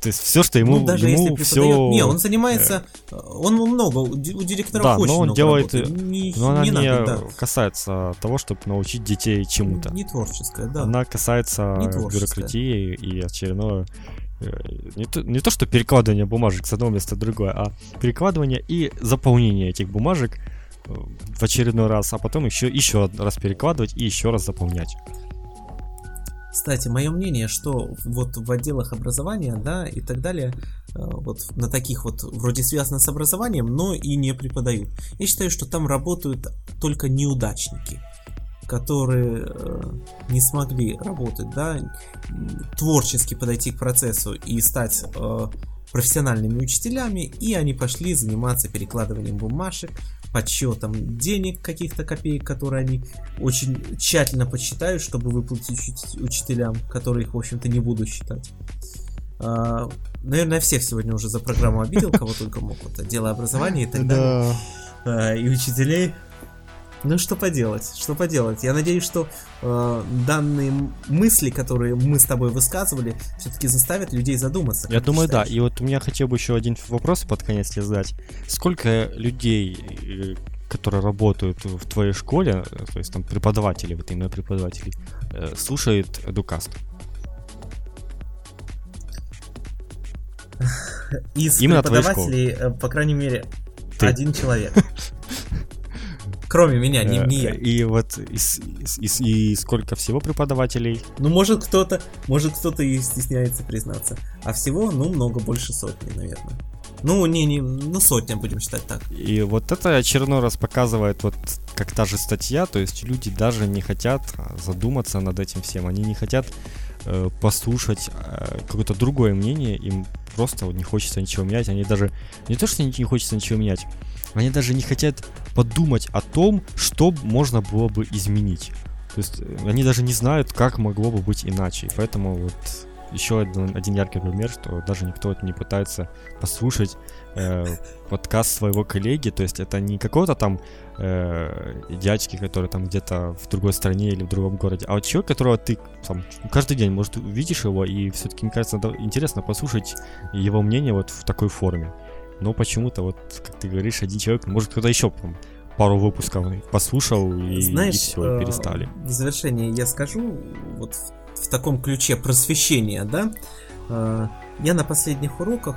То есть все, что ему, ну, даже ему если все. Не, он занимается, э, он много у директоров да, очень но он много делает, не, но она не, не надо, да. касается того, чтобы научить детей чему-то. Не творческая, да. Она касается бюрократии и очередного Э, не то, не то, что перекладывание бумажек с одного места в другое, а перекладывание и заполнение этих бумажек э, в очередной раз, а потом еще, еще раз перекладывать и еще раз заполнять. Кстати, мое мнение, что вот в отделах образования, да, и так далее, э, вот на таких вот вроде связано с образованием, но и не преподают. Я считаю, что там работают только неудачники которые э, не смогли работать, да, творчески подойти к процессу и стать э, профессиональными учителями, и они пошли заниматься перекладыванием бумажек, подсчетом денег каких-то копеек, которые они очень тщательно подсчитают, чтобы выплатить учителям, которые их, в общем-то, не будут считать. А, наверное, всех сегодня уже за программу обидел, кого только мог. Вот, отделы образования и так далее. А, и учителей. Ну что поделать, что поделать. Я надеюсь, что э, данные мысли, которые мы с тобой высказывали, все-таки заставят людей задуматься. Я думаю, да. И вот у меня хотел бы еще один вопрос под конец тебе задать. Сколько людей, э, которые работают в твоей школе, э, то есть там преподаватели, вот именно преподаватели, э, слушают Эдукаст? Из именно преподавателей, по крайней мере, Ты. один человек. *laughs* Кроме меня, не, не я. И вот и сколько всего преподавателей? Ну, может кто-то, может кто-то и стесняется признаться. А всего, ну, много больше сотни, наверное. Ну, не, не, ну, сотня будем считать так. И вот это очередной раз показывает, вот как та же статья, то есть люди даже не хотят задуматься над этим всем, они не хотят э, послушать э, какое-то другое мнение, им просто не хочется ничего менять, они даже, не то, что не хочется ничего менять, они даже не хотят подумать о том, что можно было бы изменить. То есть э, они даже не знают, как могло бы быть иначе. И поэтому вот еще один, один яркий пример, что даже никто не пытается послушать э, *laughs* подкаст своего коллеги, то есть это не какого-то там э, дядьки, который там где-то в другой стране или в другом городе, а вот человек, которого ты там каждый день, может, увидишь его, и все-таки, мне кажется, интересно послушать его мнение вот в такой форме. Но почему-то, вот, как ты говоришь, один человек, может, кто-то еще там, пару выпусков послушал и, Знаешь, и все, и перестали. В завершение я скажу, вот в, в таком ключе просвещения, да, э, я на последних уроках,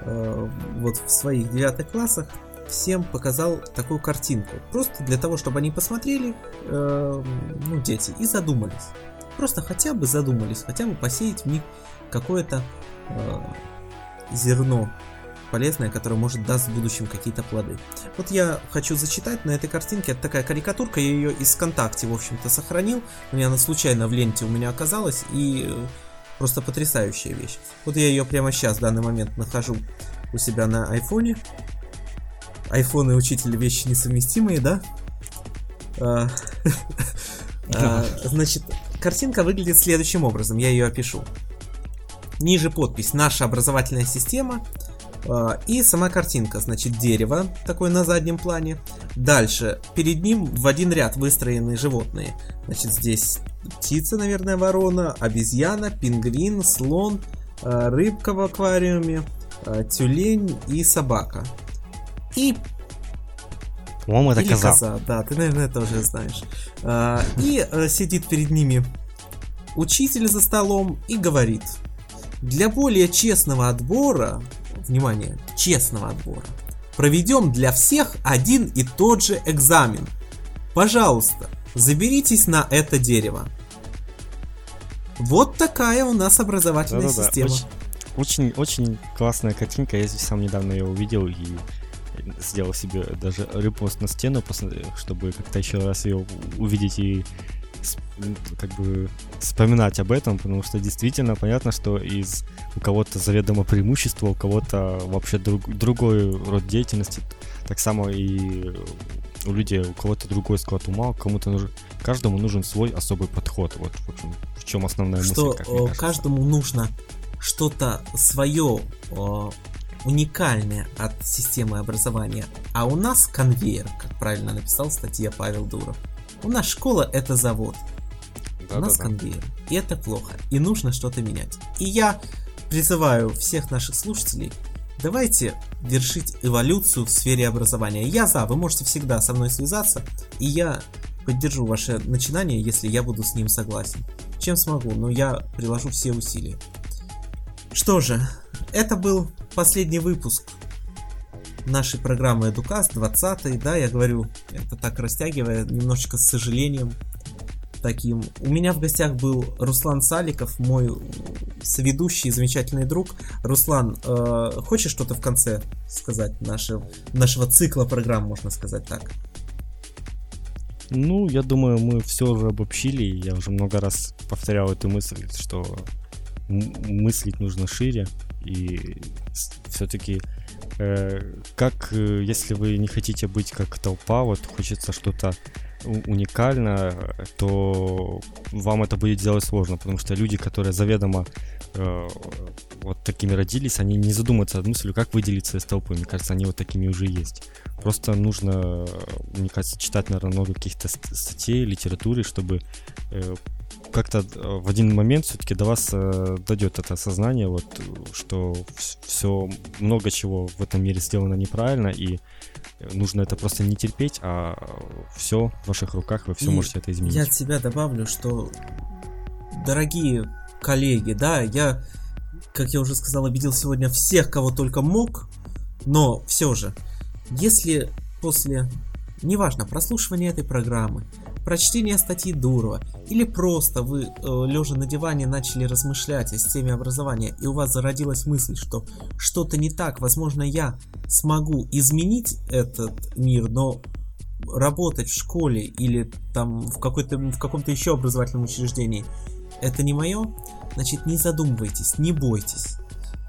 э, вот в своих девятых классах, всем показал такую картинку. Просто для того, чтобы они посмотрели, э, ну, дети, и задумались. Просто хотя бы задумались, хотя бы посеять в них какое-то э, зерно полезное, которое может даст в будущем какие-то плоды. Вот я хочу зачитать на этой картинке, это такая карикатурка, я ее из ВКонтакте, в общем-то, сохранил, у меня она случайно в ленте у меня оказалась, и э, просто потрясающая вещь. Вот я ее прямо сейчас, в данный момент, нахожу у себя на айфоне. Айфон и учитель вещи несовместимые, да? А, *laughs* а, значит, картинка выглядит следующим образом, я ее опишу. Ниже подпись «Наша образовательная система а, и сама картинка, значит, дерево, такое на заднем плане. Дальше, перед ним в один ряд выстроены животные. Значит, здесь птица, наверное, ворона, обезьяна, пингвин, слон, рыбка в аквариуме, тюлень и собака. И по-моему, это Или коза. коза. Да, ты, наверное, тоже знаешь. И э, сидит перед ними учитель за столом и говорит. Для более честного отбора внимание, честного отбора. Проведем для всех один и тот же экзамен. Пожалуйста, заберитесь на это дерево. Вот такая у нас образовательная Да-да-да. система. Очень, очень, очень классная картинка. Я здесь сам недавно ее увидел и сделал себе даже репост на стену, чтобы как-то еще раз ее увидеть и как бы вспоминать об этом, потому что действительно понятно, что из у кого-то заведомо преимущество, у кого-то вообще друг, другой род деятельности, так само и у людей, у кого-то другой склад ума, кому-то нужен, каждому нужен свой особый подход. Вот в, общем, в чем основная что мысль, мне кажется. каждому нужно что-то свое уникальное от системы образования, а у нас конвейер, как правильно написал статья Павел Дуров. У нас школа это завод, да, у нас да, конвейер, и это плохо, и нужно что-то менять. И я призываю всех наших слушателей Давайте вершить эволюцию в сфере образования. Я за, вы можете всегда со мной связаться, и я поддержу ваше начинание, если я буду с ним согласен. Чем смогу, но я приложу все усилия. Что же, это был последний выпуск нашей программы Educast 20 да, я говорю, это так растягивая, немножечко с сожалением, таким. У меня в гостях был Руслан Саликов, мой соведущий, замечательный друг. Руслан, э, хочешь что-то в конце сказать нашего, нашего цикла программ, можно сказать так? Ну, я думаю, мы все уже обобщили. Я уже много раз повторял эту мысль, что мыслить нужно шире. И все-таки э, как э, если вы не хотите быть как толпа, вот хочется что-то уникально, то вам это будет делать сложно, потому что люди, которые заведомо э, вот такими родились, они не задумываются над мыслью, как выделиться из толпы. Мне кажется, они вот такими уже есть. Просто нужно, мне кажется, читать, наверное, много каких-то статей, литературы, чтобы э, как-то э, в один момент все-таки до вас э, дойдет это осознание, вот, что все, много чего в этом мире сделано неправильно, и нужно это просто не терпеть, а все в ваших руках, вы все и можете это изменить. Я от себя добавлю, что, дорогие коллеги, да, я, как я уже сказал, обидел сегодня всех, кого только мог, но все же, если после, неважно, прослушивания этой программы, прочтения статьи Дурова, или просто вы, э, лежа на диване, начали размышлять о системе образования, и у вас зародилась мысль, что что-то не так, возможно, я смогу изменить этот мир, но работать в школе или там в, какой-то, в каком-то еще образовательном учреждении это не мое, значит не задумывайтесь, не бойтесь.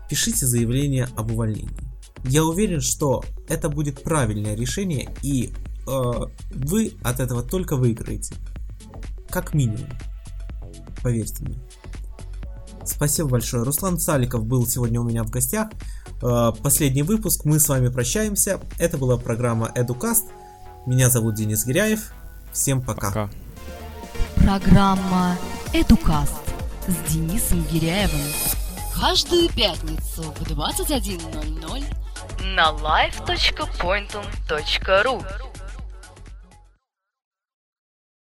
Пишите заявление об увольнении. Я уверен, что это будет правильное решение и вы от этого только выиграете. Как минимум. Поверьте мне. Спасибо большое. Руслан Саликов был сегодня у меня в гостях. Э, последний выпуск. Мы с вами прощаемся. Это была программа Educast. Меня зовут Денис Гиряев. Всем пока. пока. Программа Educast с Денисом Гиряевым. Каждую пятницу в 21.00 на live.pointum.ru